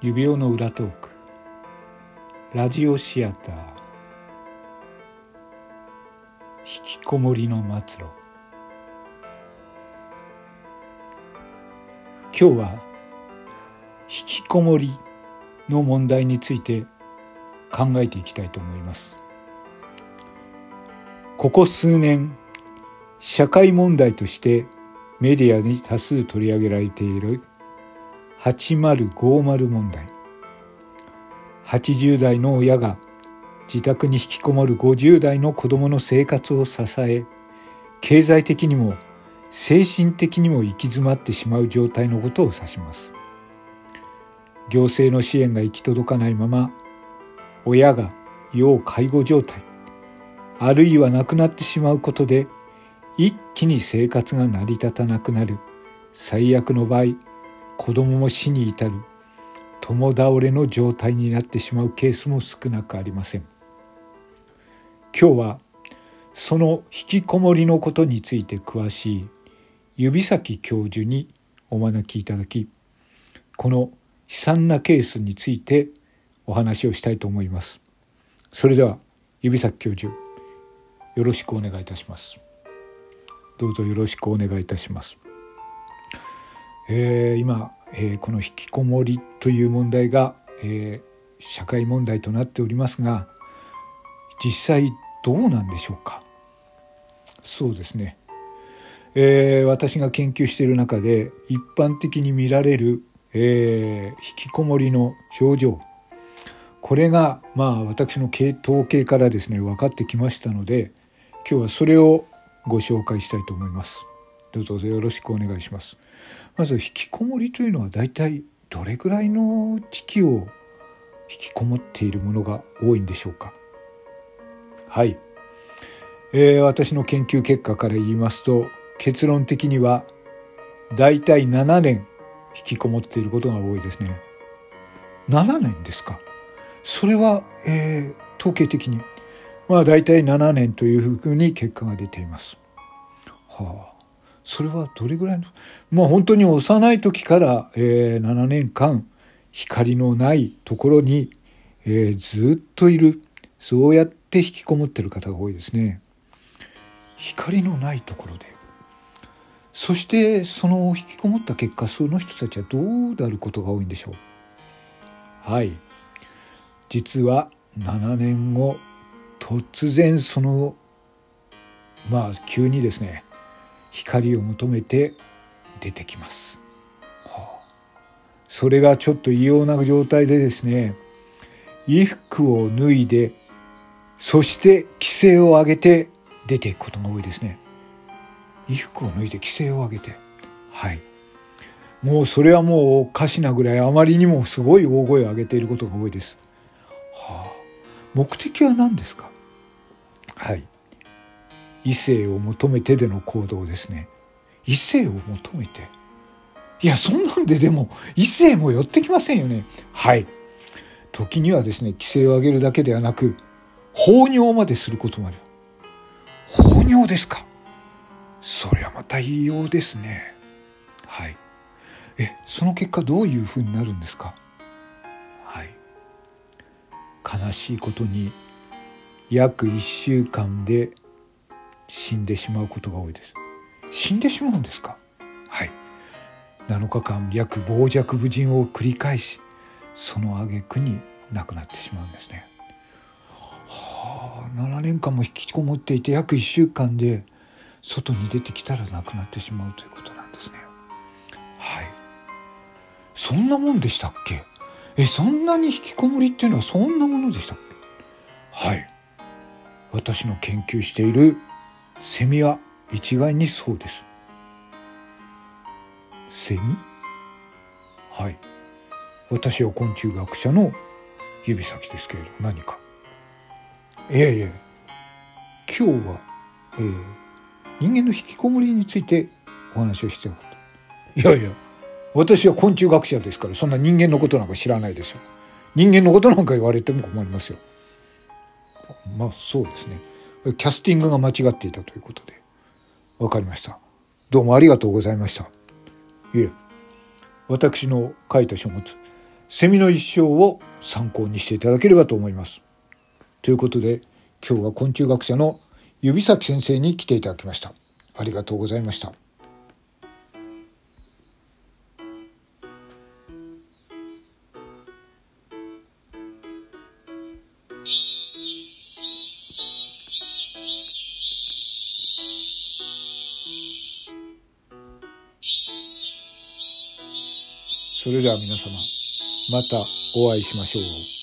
指輪の裏トーク。ラジオシアター。引きこもりの末路。今日は引きこもりの問題について考えていきたいと思います。ここ数年社会問題としてメディアに多数取り上げられている8050問題。80代の親が自宅に引きこもる50代の子供の生活を支え経済的にも精神的にも行き詰まってしまう状態のことを指します。行政の支援が行き届かないまま親が要介護状態あるいは亡くなってしまうことで一気に生活が成り立たなくなる最悪の場合子供も死に至る共倒れの状態になってしまうケースも少なくありません。今日はその引きこもりのことについて詳しい指先教授にお招きいただきこの悲惨なケースについてお話をしたいと思います。それでは指先教授よろしくお願いいたします。どうぞよろしくお願いいたします。えー、今、えー、この引きこもりという問題が、えー、社会問題となっておりますが実際どうなんでしょうか？そうですね、えー、私が研究している中で一般的に見られる、えー、引きこもりの症状これがまあ私の統計からですね分かってきましたので今日はそれをご紹介したいと思います。どうぞよろしくお願いします。まず引きこもりというのは大体どれぐらいの時期を引きこもっているものが多いんでしょうか？はい、えー、私の研究結果から言いますと結論的には大体7年引きこもっていることが多いですね。7年ですか？それは、えー、統計的に。まあ大体7年というふうに結果が出ています。はあ。それはどれぐらいの？まあ本当に幼い時から、えー、7年間光のないところに、えー、ずっといる。そうやって引きこもってる方が多いですね。光のないところで。そしてその引きこもった結果その人たちはどうなることが多いんでしょう？はい。実は7年後突然そのまあ急にですね光を求めて出てきます。はあ、それがちょっと異様な状態でですね衣服を脱いでそして規制を上げて出ていくことが多いですね。衣服を脱いで規制を上げてはいもうそれはもうおかしなぐらいあまりにもすごい大声を上げていることが多いです。はあ、目的は何ですか？はい異性を求めてでの行動ですね。異性を求めて。いやそんなんででも異性も寄ってきませんよね。はい。時にはですね規制を上げるだけではなく放尿まですることもある放尿ですか。それはまた異様ですね。はい。えその結果どういうふうになるんですか。はい。悲しいことに約1週間で死んでしまうことが多いです。死んでしまうんですか？はい。7日間約傍若無人を繰り返しその挙句に亡くなってしまうんですね。はあ7年間も引きこもっていて約1週間で外に出てきたら亡くなってしまうということなんですね。はい。そんなもんでしたっけ？えそんなに引きこもりっていうのはそんなものでしたっけ？はい。私の研究しているセミは一概にそうです。セミ？はい。私は昆虫学者の指先ですけれど何か？いやいや、今日は、えー、人間の引きこもりについてお話をしてたかった。いやいや、私は昆虫学者ですから、そんな人間のことなんか知らないですよ。人間のことなんか言われても困りますよ。まあそうですね。キャスティングが間違っていたということで分かりましたどうもありがとうございましたいえ私の書いた書物セミの一生を参考にしていただければと思います。ということで今日は昆虫学者の指崎先生に来ていただきました。ありがとうございました。それでは皆様、またお会いしましょう。